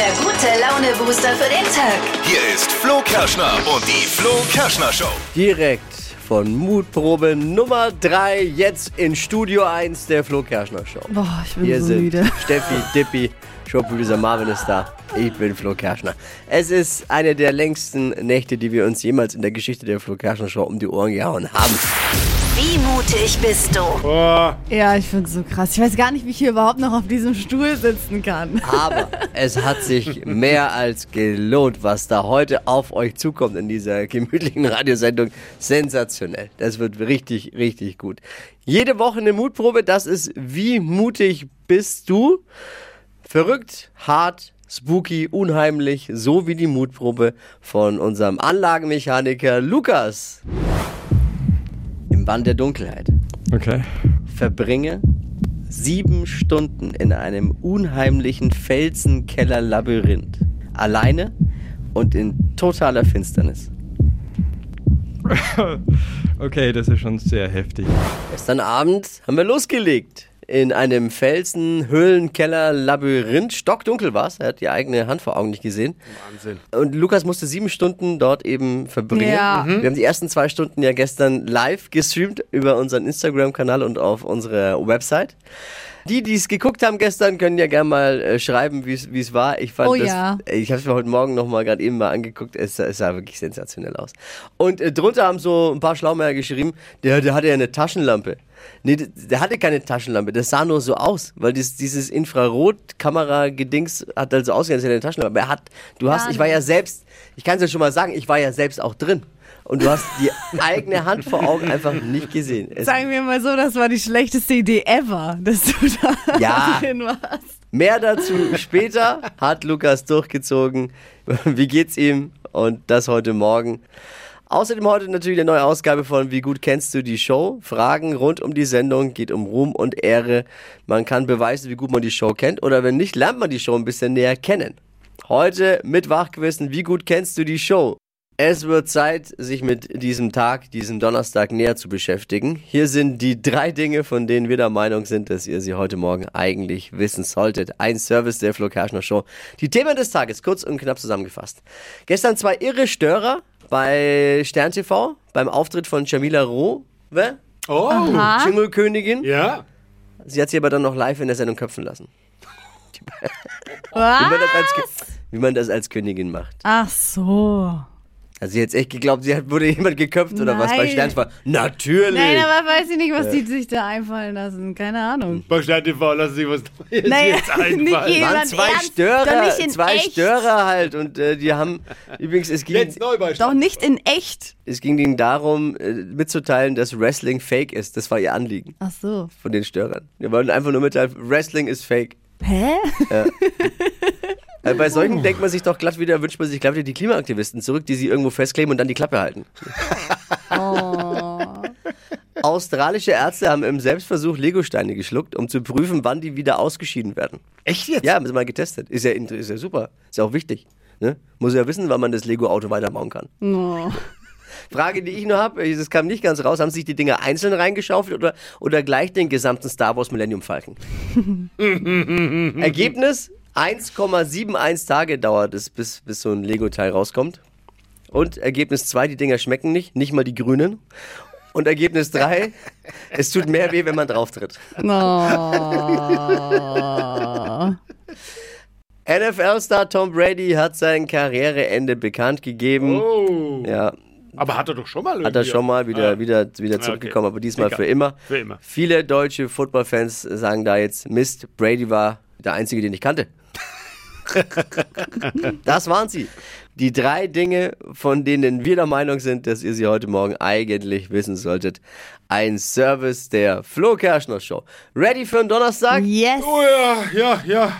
der gute Laune-Booster für den Tag. Hier ist Flo Kerschner und die Flo Kerschner Show. Direkt von Mutprobe Nummer 3, jetzt in Studio 1 der Flo Kerschner Show. Boah, ich bin Hier so sind müde. Steffi, Dippi, Showproducer Marvin ist da. Ich bin Flo Kerschner. Es ist eine der längsten Nächte, die wir uns jemals in der Geschichte der Flo Kerschner Show um die Ohren gehauen haben. Wie mutig bist du? Ja, ich finde so krass. Ich weiß gar nicht, wie ich hier überhaupt noch auf diesem Stuhl sitzen kann. Aber es hat sich mehr als gelohnt, was da heute auf euch zukommt in dieser gemütlichen Radiosendung. Sensationell. Das wird richtig, richtig gut. Jede Woche eine Mutprobe. Das ist Wie mutig bist du? Verrückt, hart, spooky, unheimlich, so wie die Mutprobe von unserem Anlagenmechaniker Lukas. Im Band der Dunkelheit. Okay. Verbringe sieben Stunden in einem unheimlichen Felsenkeller-Labyrinth. Alleine und in totaler Finsternis. Okay, das ist schon sehr heftig. Gestern Abend haben wir losgelegt. In einem Felsen-Höhlenkeller-Labyrinth. Stockdunkel war es. Er hat die eigene Hand vor Augen nicht gesehen. Wahnsinn. Und Lukas musste sieben Stunden dort eben verbringen. Ja. Wir haben die ersten zwei Stunden ja gestern live gestreamt über unseren Instagram-Kanal und auf unserer Website. Die, die es geguckt haben gestern, können ja gerne mal äh, schreiben, wie es wie es war. Ich fand Oh das, ja. ich habe es mir heute Morgen noch mal gerade eben mal angeguckt. Es, sah- es sah wirklich sensationell aus. Und äh, drunter haben so ein paar Schlaumeier geschrieben, der, der hatte ja eine Taschenlampe. Nee, der, hatte keine Taschenlampe. Das sah nur so aus, weil dies, dieses Infrarot-Kamera-Gedings hat also ausgesehen, als hätte er eine Taschenlampe. Aber er hat, du hast, ich war ja selbst, ich kann es ja schon mal sagen, ich war ja selbst auch drin. Und du hast die eigene Hand vor Augen einfach nicht gesehen. Es, Sagen wir mal so, das war die schlechteste Idee ever, dass du da Ja. drin warst. Mehr dazu später hat Lukas durchgezogen. Wie geht's ihm? Und das heute Morgen. Außerdem heute natürlich eine neue Ausgabe von Wie gut kennst du die Show? Fragen rund um die Sendung, geht um Ruhm und Ehre. Man kann beweisen, wie gut man die Show kennt oder wenn nicht, lernt man die Show ein bisschen näher kennen. Heute mit Wachgewissen, wie gut kennst du die Show? Es wird Zeit, sich mit diesem Tag, diesem Donnerstag näher zu beschäftigen. Hier sind die drei Dinge, von denen wir der Meinung sind, dass ihr sie heute Morgen eigentlich wissen solltet. Ein Service der Flo Kerschner Show. Die Themen des Tages, kurz und knapp zusammengefasst. Gestern zwei irre Störer bei Stern TV, beim Auftritt von Jamila Rowe, Oh, Dschungelkönigin. ja. Sie hat sie aber dann noch live in der Sendung köpfen lassen. Wie Was? man das als, Kö- wie man das als Königin macht. Ach so. Also sie hat echt geglaubt, sie hat, wurde jemand geköpft oder was bei. Stern TV. Natürlich. Nein, aber weiß ich nicht, was die sich da einfallen lassen. Keine Ahnung. Bei Stern TV lassen Sie was Naja, jetzt nicht einfallen. waren Jemand zwei ernst? Störer, Doch nicht in zwei echt. Störer halt und äh, die haben übrigens es ging Jetzt neu bei Doch Stern. nicht in echt. es ging ihnen darum äh, mitzuteilen, dass Wrestling fake ist. Das war ihr Anliegen Ach so. von den Störern. Wir wollten einfach nur mitteilen, Wrestling ist fake. Hä? Äh, bei solchen denkt man sich doch glatt wieder, wünscht man sich glatt wieder die Klimaaktivisten zurück, die sie irgendwo festkleben und dann die Klappe halten. Australische Ärzte haben im Selbstversuch Legosteine geschluckt, um zu prüfen, wann die wieder ausgeschieden werden. Echt jetzt? Ja, haben sie mal getestet. Ist ja, ist ja super. Ist ja auch wichtig. Ne? Muss ja wissen, wann man das Lego-Auto weiterbauen kann. Oh. Frage, die ich nur habe, das kam nicht ganz raus, haben sich die Dinger einzeln reingeschaufelt oder, oder gleich den gesamten Star Wars Millennium Falcon? Ergebnis, 1,71 Tage dauert es, bis, bis so ein Lego-Teil rauskommt. Und Ergebnis 2, die Dinger schmecken nicht, nicht mal die grünen. Und Ergebnis 3, es tut mehr weh, wenn man drauf tritt. Oh. NFL-Star Tom Brady hat sein Karriereende bekannt gegeben. Oh. Ja, Aber hat er doch schon mal hat er schon mal wieder, Ah. wieder, wieder okay. zurückgekommen, aber diesmal Egal. für immer. Für immer. Viele deutsche Footballfans sagen da jetzt, Mist, Brady war der Einzige, den ich kannte. das waren sie. Die drei Dinge, von denen wir der Meinung sind, dass ihr sie heute Morgen eigentlich wissen solltet. Ein Service der Flo Kerschner Show. Ready für einen Donnerstag? Yes. Oh ja, ja, ja.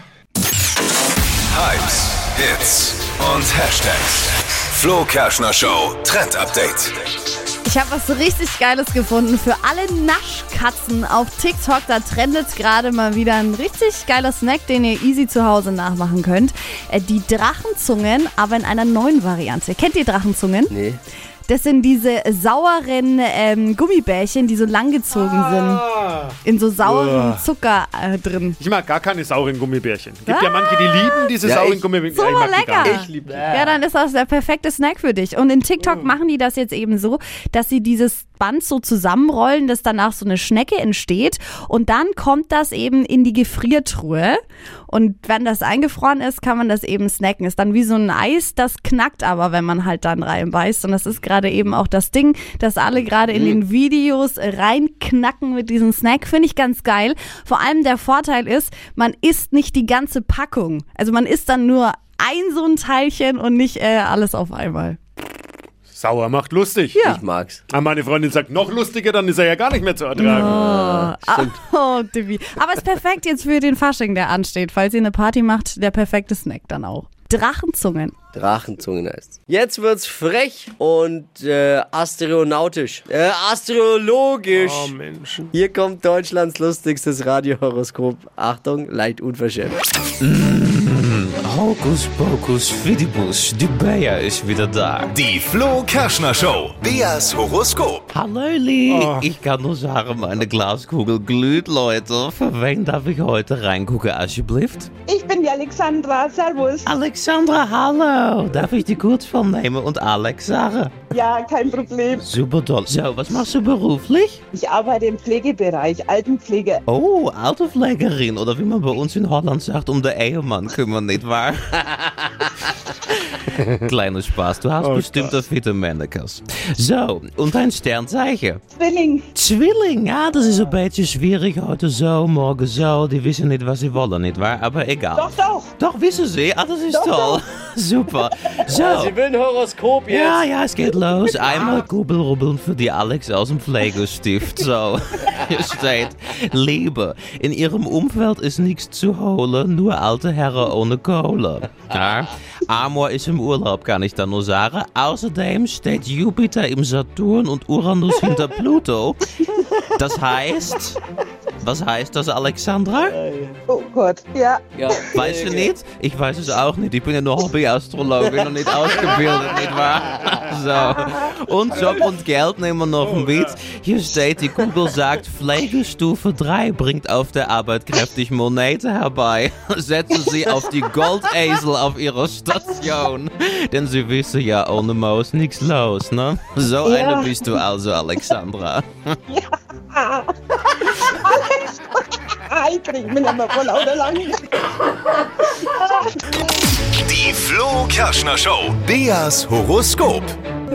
Hypes, Hits und Hashtags. Flo Kerschner Show Trend Update. Ich habe was richtig Geiles gefunden für alle Naschkatzen auf TikTok. Da trendet gerade mal wieder ein richtig geiler Snack, den ihr easy zu Hause nachmachen könnt. Äh, Die Drachenzungen, aber in einer neuen Variante. Kennt ihr Drachenzungen? Nee. Das sind diese sauren ähm, Gummibärchen, die so langgezogen Ah. sind. In so sauren Uah. Zucker äh, drin. Ich mag gar keine sauren Gummibärchen. Gibt ja Was? manche, die lieben diese Ja, sauren ich- Gummibärchen. Super ich lecker. Ich liebe Ja, dann ist das der perfekte Snack für dich. Und in Mm. TikTok machen die das jetzt eben so, dass sie dieses Band so zusammenrollen, dass danach so eine Schnecke entsteht. Und dann kommt das eben in die Gefriertruhe. Und wenn das eingefroren ist, kann man das eben snacken. Ist dann wie so ein Eis, das knackt aber, wenn man halt dann reinbeißt. Und das ist gerade eben auch das Ding, dass alle gerade in den Videos reinknacken mit diesem Snack. Finde ich ganz geil. Vor allem der Vorteil ist, man isst nicht die ganze Packung. Also man isst dann nur ein so ein Teilchen und nicht äh, alles auf einmal. Sauer macht lustig. Ja. Ich mag's. Aber meine Freundin sagt, noch lustiger, dann ist er ja gar nicht mehr zu ertragen. Stimmt. Oh, Divi. Aber ist perfekt jetzt für den Fasching, der ansteht. Falls ihr eine Party macht, der perfekte Snack dann auch. Drachenzungen. Drachenzungen heißt. Jetzt wird's frech und äh, astronautisch. Äh, astrologisch. Oh Mensch. Hier kommt Deutschlands lustigstes Radiohoroskop. Achtung, leicht unverschämt. Hokus pokus fidibus, die Bea ist wieder da. Die Flo Kerschner Show. Beas Horoskop. Hallöli, ich kann nur sagen, meine Glaskugel glüht, Leute. Für wen darf ich heute reingucken, alsjeblieft? Ich bin die Alexandra. Servus. Alexandra, hallo. Darf ich die kurz vornehmen und Alex sagen? Ja, kein Problem. Super toll. So, was machst du beruflich? Ich arbeite im Pflegebereich, Altenpflege. Oh, Autopflegerin oder wie man bei uns in Holland sagt, um den Ehemann kümmern, nicht wahr? Kleiner Spaß, du hast bestimmt ein fitte Mannekes. So, und dein Sternzeichen? Zwilling. Zwilling, ja, das ist ein beetje schwierig. Heute so, morgen so. Die wissen nicht, was sie wollen, nicht wahr? Aber egal. Doch, doch. Doch, wissen sie. Ah, das ist Doch, toll. Super. So. Sie will ein Horoskop jetzt. Ja, ja, es geht los. Einmal Kugelrubbeln für die Alex aus dem Pflegestift. So, hier steht, Liebe, in ihrem Umfeld ist nichts zu holen, nur alte Herren ohne Kohle. Ja, Amor ist im Urlaub, kann ich da nur sagen. Außerdem steht Jupiter im Saturn und Uranus hinter Pluto. Das heißt, was heißt das, Alexandra? Oh Gott. Ja. Ja. Weißt du nicht? Ich weiß es auch nicht. Ich bin ja nur Hobbyastrologin und nicht ausgebildet, nicht wahr? So. Und Job und Geld nehmen wir noch mit. Hier steht, die Kugel sagt, Pflegestufe 3 bringt auf der Arbeit kräftig Monete herbei. Setzen Sie auf die Goldesel auf Ihrer Station. Denn Sie wissen ja, ohne Maus nichts los, ne? So Ja. eine bist du also, Alexandra. Alex. Ah, ich krieg mich nicht mehr vor lauter Lachen. Die Flo Kerschner Show. Beas Horoskop.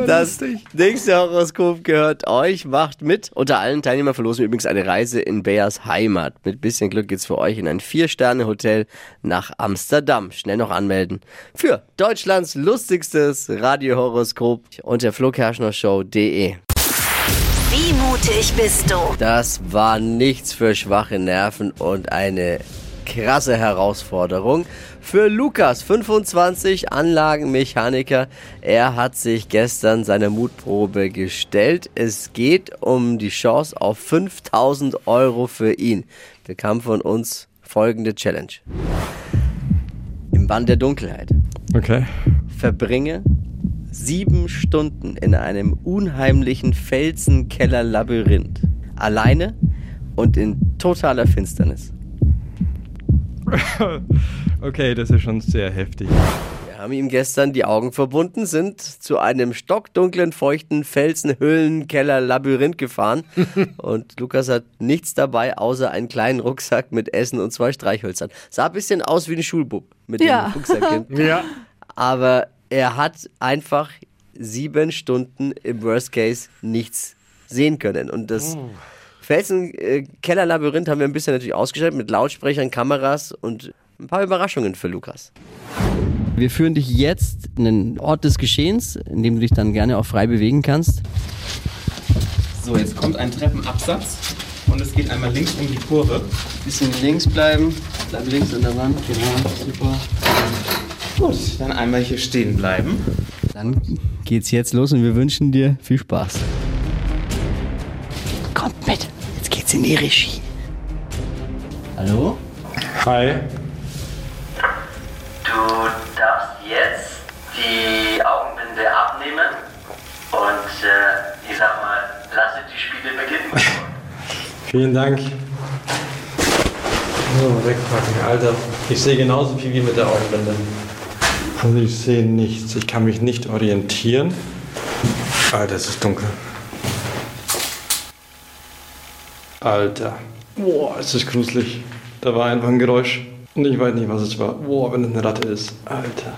Das nächste Horoskop gehört euch. Macht mit. Unter allen Teilnehmern verlosen wir übrigens eine Reise in Beas Heimat. Mit bisschen Glück geht's für euch in ein Vier-Sterne-Hotel nach Amsterdam. Schnell noch anmelden. Für Deutschlands lustigstes Radiohoroskop unter flokerschnershow.de. Wie mutig bist du? Das war nichts für schwache Nerven und eine krasse Herausforderung. Für Lukas, 25, Anlagenmechaniker. Er hat sich gestern seiner Mutprobe gestellt. Es geht um die Chance auf 5000 Euro für ihn. Bekam von uns folgende Challenge. Im Bann der Dunkelheit Okay. verbringe sieben Stunden in einem unheimlichen Felsenkeller-Labyrinth. Alleine und in totaler Finsternis. Okay, das ist schon sehr heftig. Wir haben ihm gestern die Augen verbunden, sind zu einem stockdunklen, feuchten Felsenhöhlenkeller-Labyrinth gefahren. und Lukas hat nichts dabei, außer einen kleinen Rucksack mit Essen und zwei Streichhölzern. Sah ein bisschen aus wie ein Schulbub mit Ja. dem Rucksack. Ja. aber er hat einfach sieben Stunden im Worst Case nichts sehen können. Und das Felsen-Keller-Labyrinth haben wir ein bisschen natürlich ausgestellt mit Lautsprechern, Kameras und ein paar Überraschungen für Lukas. Wir führen dich jetzt in den Ort des Geschehens, in dem du dich dann gerne auch frei bewegen kannst. So, jetzt kommt ein Treppenabsatz und es geht einmal links um die Kurve. Bisschen links bleiben, bleib links an der Wand, genau, super. Gut, dann einmal hier stehen bleiben. Dann geht's jetzt los und wir wünschen dir viel Spaß. Kommt mit, jetzt geht's in die Regie. Hallo? Hi. die Augenbinde abnehmen und äh, ich sag mal, lasse die Spiele beginnen. Vielen Dank. So, wegpacken, Alter. Ich sehe genauso viel wie mit der Augenbinde. Also ich sehe nichts. Ich kann mich nicht orientieren. Alter, es ist dunkel. Alter. Boah, es ist gruselig. Da war einfach ein Geräusch. Und ich weiß nicht, was es war. Boah, wenn es eine Ratte ist. Alter.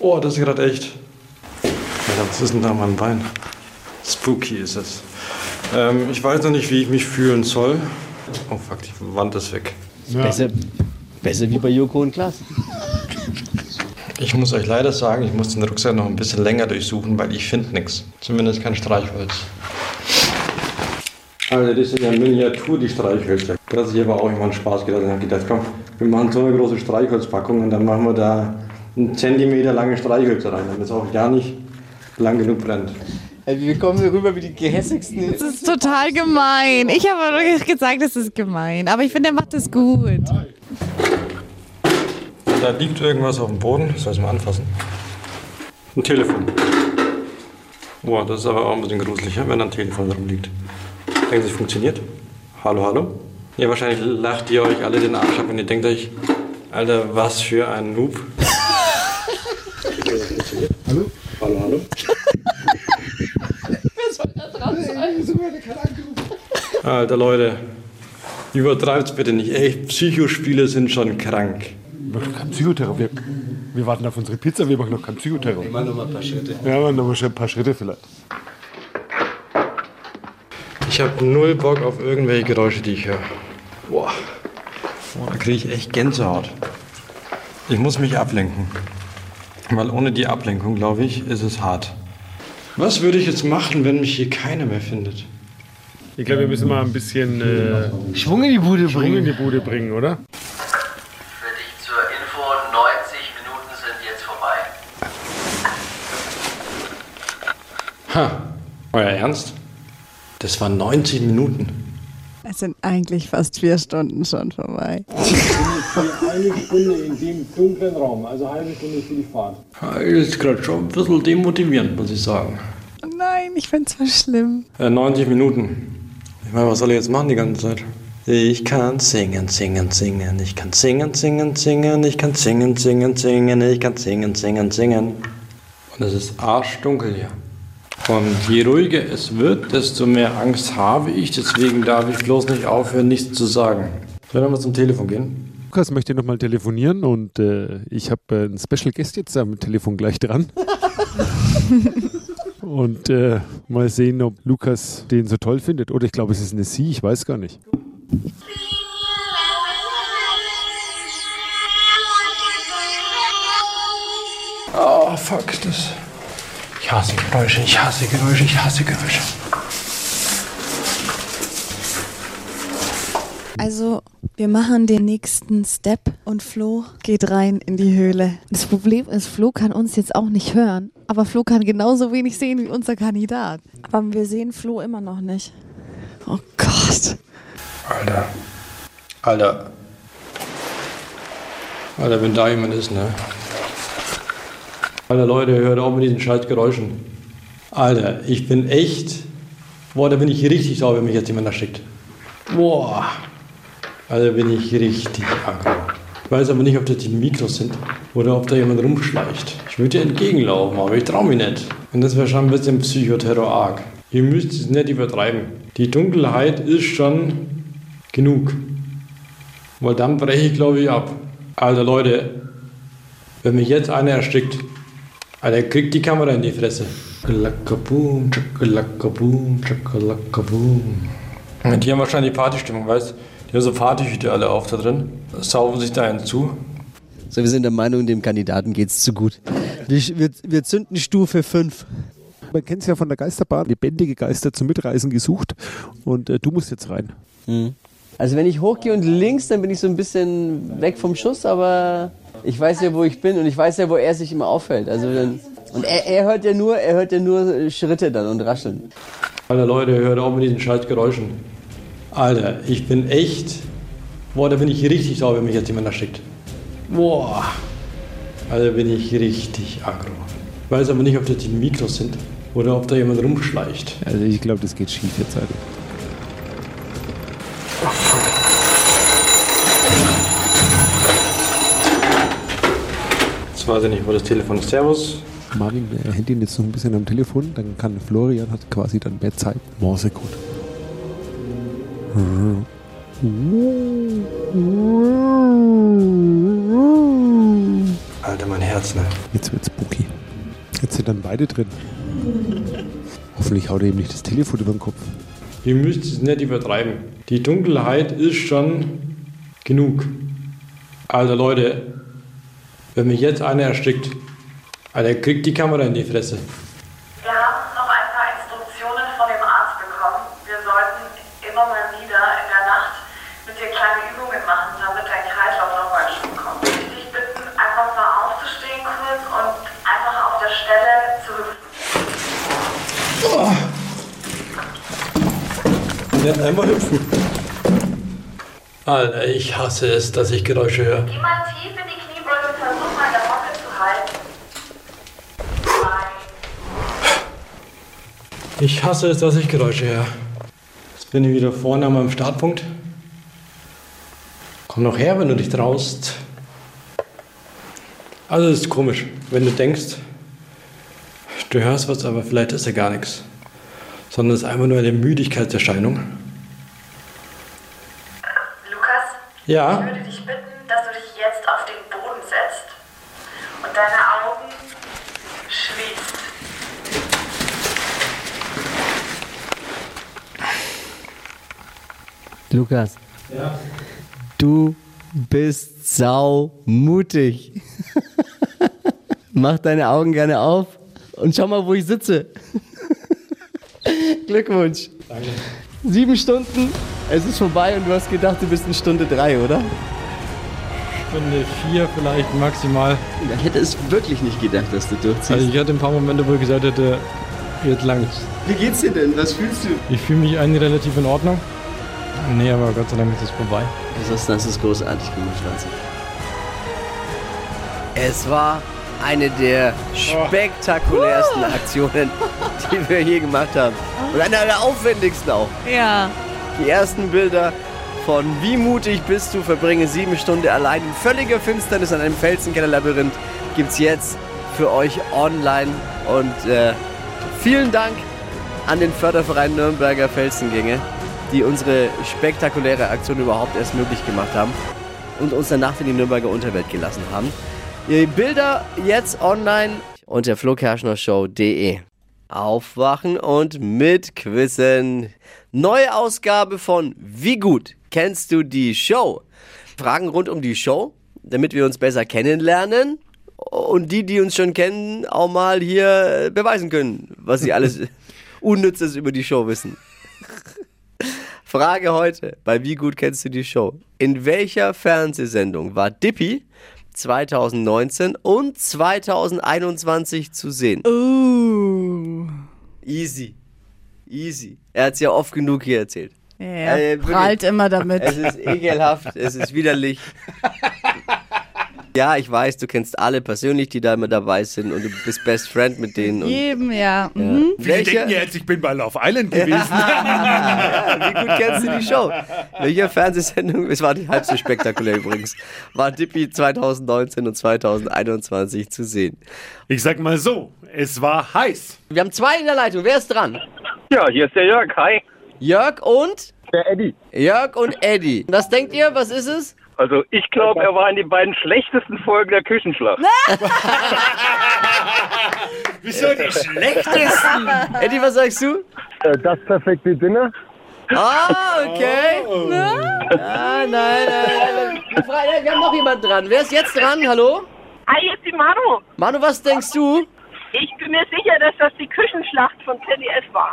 Oh, das ist gerade echt. Alter, was ist denn da an meinem Bein? Spooky ist es. Ähm, ich weiß noch nicht, wie ich mich fühlen soll. Oh fuck, die Wand ist weg. Besser, besser wie bei Joko und Klaas. Ich muss euch leider sagen, ich muss den Rucksack noch ein bisschen länger durchsuchen, weil ich finde nichts. Zumindest kein Streichholz. Also das sind ja Miniatur, die Streichhölzer. Das hier war auch immer ein Spaß gedacht. Ich habe gedacht, komm, wir machen so eine große Streichholzpackung und dann machen wir da einen Zentimeter lange Streichhölzer rein, damit es auch ja nicht lang genug brennt. Wir kommen hier rüber wie die gehässigsten. Das ist total gemein. Ich habe aber gesagt, das ist gemein. Aber ich finde, er macht das gut. Da liegt irgendwas auf dem Boden. Soll ich es mal anfassen? Ein Telefon. Boah, das ist aber auch ein bisschen gruselig, wenn da ein Telefon rumliegt. Denken Sie, es funktioniert? Hallo, hallo? Ja, wahrscheinlich lacht ihr euch alle den Arsch ab und ihr denkt euch, Alter, was für ein Noob. Hallo? Hallo, hallo? Alter Leute, übertreibt's bitte nicht. Echt, Psychospiele sind schon krank. Wir machen keinen Psychoterror. Wir, wir warten auf unsere Pizza, wir machen noch keinen Psychoterror. Wir machen noch mal ein paar Schritte. Ja, wir machen noch mal schnell ein paar Schritte vielleicht. Ich habe null Bock auf irgendwelche Geräusche, die ich höre. Boah. Boah, da kriege ich echt Gänsehaut. Ich muss mich ablenken. Weil ohne die Ablenkung, glaube ich, ist es hart. Was würde ich jetzt machen, wenn mich hier keiner mehr findet? Ich glaube, wir müssen mal ein bisschen äh, Schwung in die Bude Schwung in die Bude bringen, oder? Für dich zur Info, 90 Minuten sind jetzt vorbei. Ha, euer Ernst? Das waren 90 Minuten. Es sind eigentlich fast vier Stunden schon vorbei. Eine Stunde in dem dunklen Raum, also eine Stunde für die Fahrt. Das ist gerade schon ein bisschen demotivierend, muss ich sagen. Nein, ich finde es voll schlimm. Äh, 90 Minuten. Ich meine, was soll ich jetzt machen die ganze Zeit? Ich kann singen, singen, singen. Ich kann singen, singen, singen. Ich kann singen, singen, singen. Ich kann singen, singen, singen. Und es ist arschdunkel hier. Und je ruhiger es wird, desto mehr Angst habe ich. Deswegen darf ich bloß nicht aufhören, nichts zu sagen. Sollen wir mal zum Telefon gehen? Lukas möchte nochmal telefonieren und äh, ich habe äh, einen Special Guest jetzt am Telefon gleich dran. und äh, mal sehen, ob Lukas den so toll findet. Oder ich glaube, es ist eine Sie, ich weiß gar nicht. Oh, fuck, das. Ich hasse Geräusche, ich hasse Geräusche, ich hasse Geräusche. Also, wir machen den nächsten Step und Flo geht rein in die Höhle. Das Problem ist, Flo kann uns jetzt auch nicht hören, aber Flo kann genauso wenig sehen wie unser Kandidat. Aber wir sehen Flo immer noch nicht. Oh Gott. Alter. Alter. Alter, wenn da jemand ist, ne? Alter, Leute, hört auf mit diesen scheiß Geräuschen. Alter, ich bin echt. Boah, da bin ich richtig sauer, wenn mich jetzt jemand da schickt. Boah. Alter, bin ich richtig aggro. Ich weiß aber nicht, ob das die Mikros sind oder ob da jemand rumschleicht. Ich würde dir entgegenlaufen, aber ich traue mich nicht. Und das wäre schon ein bisschen Psychoterror arg. Ihr müsst es nicht übertreiben. Die Dunkelheit ist schon genug. Weil dann breche ich, glaube ich, ab. Alter, Leute, wenn mich jetzt einer erstickt, Alter, kriegt die Kamera in die Fresse. Chakalakaboom, chakalakaboom, chakalakaboom. Die haben wahrscheinlich Partystimmung, weißt Die haben so Partyhüte alle auf da drin. Saufen sich da einen zu. So, wir sind der Meinung, dem Kandidaten geht's zu gut. Wir, wir, zünden Stufe 5. Man kennt es ja von der Geisterbahn, lebendige Geister zum Mitreisen gesucht. Und äh, du musst jetzt rein. Also wenn ich hochgehe und links, dann bin ich so ein bisschen weg vom Schuss, aber ich weiß ja, wo ich bin und ich weiß ja, wo er sich immer auffällt. Also dann, und er, er hört ja nur, er hört ja nur Schritte dann und Rascheln. Alter, Leute, hört auf mit diesen scheiß Geräuschen. Alter, ich bin echt, boah, da bin ich richtig sauer, wenn mich jetzt jemand da schickt. Boah, Alter, bin ich richtig aggro. Ich weiß aber nicht, ob das die Mikros sind oder ob da jemand rumschleicht. Also ich glaube, das geht schief jetzt halt. Jetzt weiß ich nicht, wo das Telefon ist. Servus. Marvin äh, hält ihn jetzt noch ein bisschen am Telefon, dann kann Florian hat quasi dann mehr Zeit. Morsecode. Alter, mein Herz, ne? Jetzt wird's spooky. Jetzt sind dann beide drin. Hoffentlich haut er ihm nicht das Telefon über den Kopf. Ihr müsst es nicht übertreiben. Die Dunkelheit ist schon genug. Alter, Leute, wenn mich jetzt einer erstickt, Alter, kriegt die Kamera in die Fresse. Nicht einmal hüpfen. Alter, ich hasse es, dass ich Geräusche höre. Geh mal tief in die Kniebeuge und versuch mal der Hocke zu halten. Ich hasse es, dass ich Geräusche höre. Jetzt bin ich wieder vorne an meinem Startpunkt. Komm noch her, wenn du dich traust. Also es ist komisch, wenn du denkst, du hörst was, aber vielleicht ist ja gar nichts. Sondern es ist einfach nur eine Müdigkeitserscheinung. Lukas, ich Ja, würde dich bitten, dass du dich jetzt auf den Boden setzt und deine Augen schließt. Lukas, Ja. du bist sau mutig. Mach deine Augen gerne auf und schau mal, wo ich sitze. Glückwunsch. Danke. Sieben Stunden, es ist vorbei und du hast gedacht, du bist in Stunde drei, oder? Stunde vier vielleicht maximal. Ich hätte es wirklich nicht gedacht, dass du durchziehst. Also ich hatte ein paar Momente, wo ich gesagt hätte, jetzt langt's. Wie geht's dir denn? Was fühlst du? Ich fühle mich eigentlich relativ in Ordnung. Nee, aber Gott sei Dank ist es vorbei. Das ist, das ist großartig gemacht, Franzi. Es war eine der spektakulärsten Aktionen, die wir je gemacht haben. Und eine der aufwendigsten auch. Ja. Die ersten Bilder von Wie mutig bist du, verbringe sieben Stunden allein in völliger Finsternis an einem Felsenkellerlabyrinth gibt's jetzt für euch online. Und äh, vielen Dank an den Förderverein Nürnberger Felsengänge, die unsere spektakuläre Aktion überhaupt erst möglich gemacht haben und uns danach in die Nürnberger Unterwelt gelassen haben. Die Bilder jetzt online unter flokerschnershow.de. Aufwachen und mitquissen. Neue Ausgabe von Wie gut kennst du die Show? Fragen rund um die Show, damit wir uns besser kennenlernen und die, die uns schon kennen, auch mal hier beweisen können, was sie alles Unnützes über die Show wissen. Frage heute bei Wie gut kennst du die Show? In welcher Fernsehsendung war Dippy 2019 und 2021 zu sehen? Uh. Easy. Easy. Er hat es ja oft genug hier erzählt. Ja, Äh, wirklich. prallt immer damit. Es ist ekelhaft, es ist widerlich. Ja, ich weiß, du kennst alle persönlich, die da immer dabei sind und du bist Best Friend mit denen. Und, Jedem, ja. Mhm. Viele denken jetzt, ich bin bei Love Island gewesen. ja, wie gut kennst du die Show? Welche Fernsehsendung, es war nicht halb so spektakulär übrigens, war Dippy 2019 und 2021 zu sehen? Ich sag mal so, es war heiß. Wir haben zwei in der Leitung, wer ist dran? Ja, hier ist der Jörg. Hi. Jörg und? Der Eddie. Jörg und Eddie. Was denkt ihr, was ist es? Also ich glaube, er war in den beiden schlechtesten Folgen der Küchenschlacht. Wieso die schlechtesten? Eddie, was sagst du? Das perfekte Dinner. Ah, okay. Ah, nein, nein, nein. Wir haben noch jemand dran. Wer ist jetzt dran? Hallo? Hi, jetzt die Manu. Manu, was denkst du? Ich bin mir sicher, dass das die Küchenschlacht von ZDF war.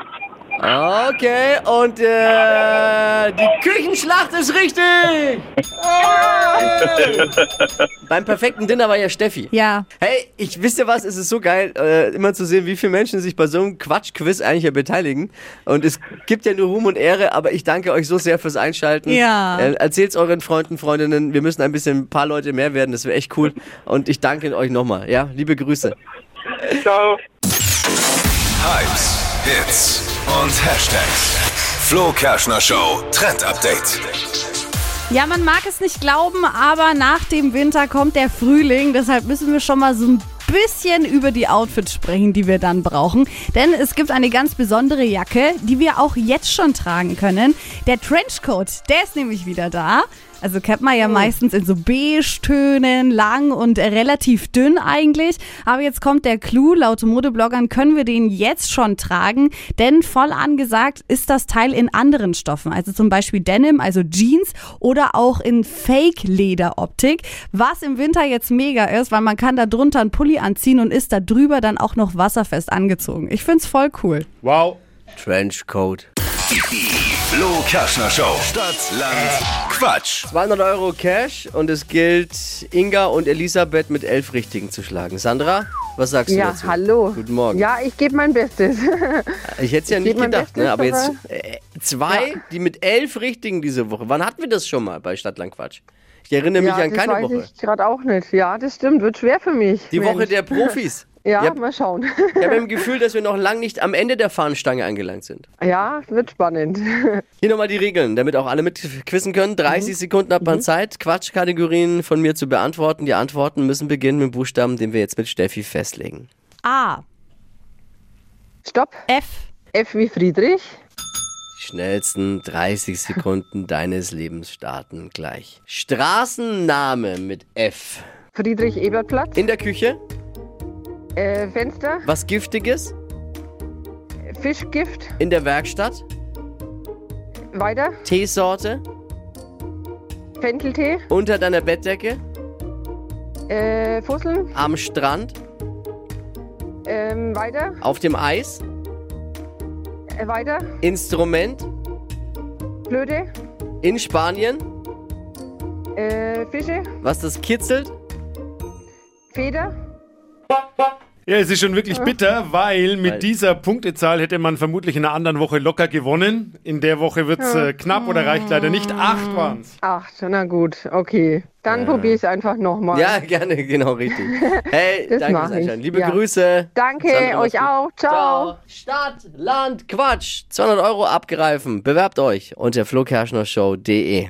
Okay, und äh, die Küchenschlacht ist richtig! Beim perfekten Dinner war ja Steffi. Ja. Hey, ich wisst ihr was, es ist so geil, äh, immer zu sehen, wie viele Menschen sich bei so einem Quatsch-Quiz eigentlich ja beteiligen. Und es gibt ja nur Ruhm und Ehre, aber ich danke euch so sehr fürs Einschalten. Ja. Äh, erzählt's euren Freunden, Freundinnen, wir müssen ein bisschen ein paar Leute mehr werden, das wäre echt cool. Und ich danke euch nochmal, ja, liebe Grüße. Ciao. Hypes, Hits und Hashtags. Flo Kerschner Show Trend Update. Ja, man mag es nicht glauben, aber nach dem Winter kommt der Frühling. Deshalb müssen wir schon mal so ein bisschen über die Outfits sprechen, die wir dann brauchen. Denn es gibt eine ganz besondere Jacke, die wir auch jetzt schon tragen können. Der Trenchcoat, der ist nämlich wieder da. Also kennt man ja meistens in so Beige-Tönen, lang und relativ dünn eigentlich. Aber jetzt kommt der Clou. Laut Modebloggern können wir den jetzt schon tragen, denn voll angesagt ist das Teil in anderen Stoffen. Also zum Beispiel Denim, also Jeans oder auch in Fake-Leder-Optik. Was im Winter jetzt mega ist, weil man kann da drunter einen Pulli anziehen und ist da drüber dann auch noch wasserfest angezogen. Ich find's voll cool. Wow. Trenchcoat. Flo Kerschner Show. Stadt, Land, Quatsch. 200 Euro Cash und es gilt, Inga und Elisabeth mit elf Richtigen zu schlagen. Sandra, was sagst du Ja, dazu? hallo. Guten Morgen. Ja, ich gebe mein Bestes. Ich hätte es ja ich nicht geb mein gedacht, Bestes, ne? aber jetzt äh, zwei, die mit elf Richtigen diese Woche. Wann hatten wir das schon mal bei Stadtland Quatsch? Ich erinnere mich ja, an das keine weiß Woche. ich gerade auch nicht. Ja, das stimmt. Wird schwer für mich. Die Mensch. Woche der Profis. Ja, Ich hab- mal schauen. Ich habe im Gefühl, dass wir noch lang nicht am Ende der Fahnenstange angelangt sind. Ja, wird spannend. Hier nochmal die Regeln, damit auch alle mitquissen können. 30 Mhm. Sekunden hat man Zeit, Quatschkategorien von mir zu beantworten. Die Antworten müssen beginnen mit dem Buchstaben, den wir jetzt mit Steffi festlegen. A. Stopp. F. F wie Friedrich. Die schnellsten 30 Sekunden deines Lebens starten gleich. Straßenname mit F. Friedrich Ebertplatz. In der Küche, Äh, Fenster. was Giftiges. Fischgift. In der Werkstatt, Weiter. Teesorte. Fenteltee. Unter deiner Bettdecke, Äh, Fusseln. am Strand, Ähm, weiter. auf dem Eis. Äh, weiter. Instrument, Blöde. in Spanien, Äh, Fische. was das kitzelt. Feder. Ja, es ist schon wirklich bitter, weil mit dieser Punktezahl hätte man vermutlich in einer anderen Woche locker gewonnen. In der Woche wird es äh, knapp oder reicht leider nicht. Acht waren's. Acht. Na gut. Okay. Dann probiere ich es einfach nochmal. Ja, gerne, genau richtig. Hey, Das danke Sascha. Liebe ja. Grüße. Danke, Sandra, euch auch. Ciao. Stadt, Land, Quatsch. 200 Euro abgreifen. Bewerbt euch unter flokerschnershow.de.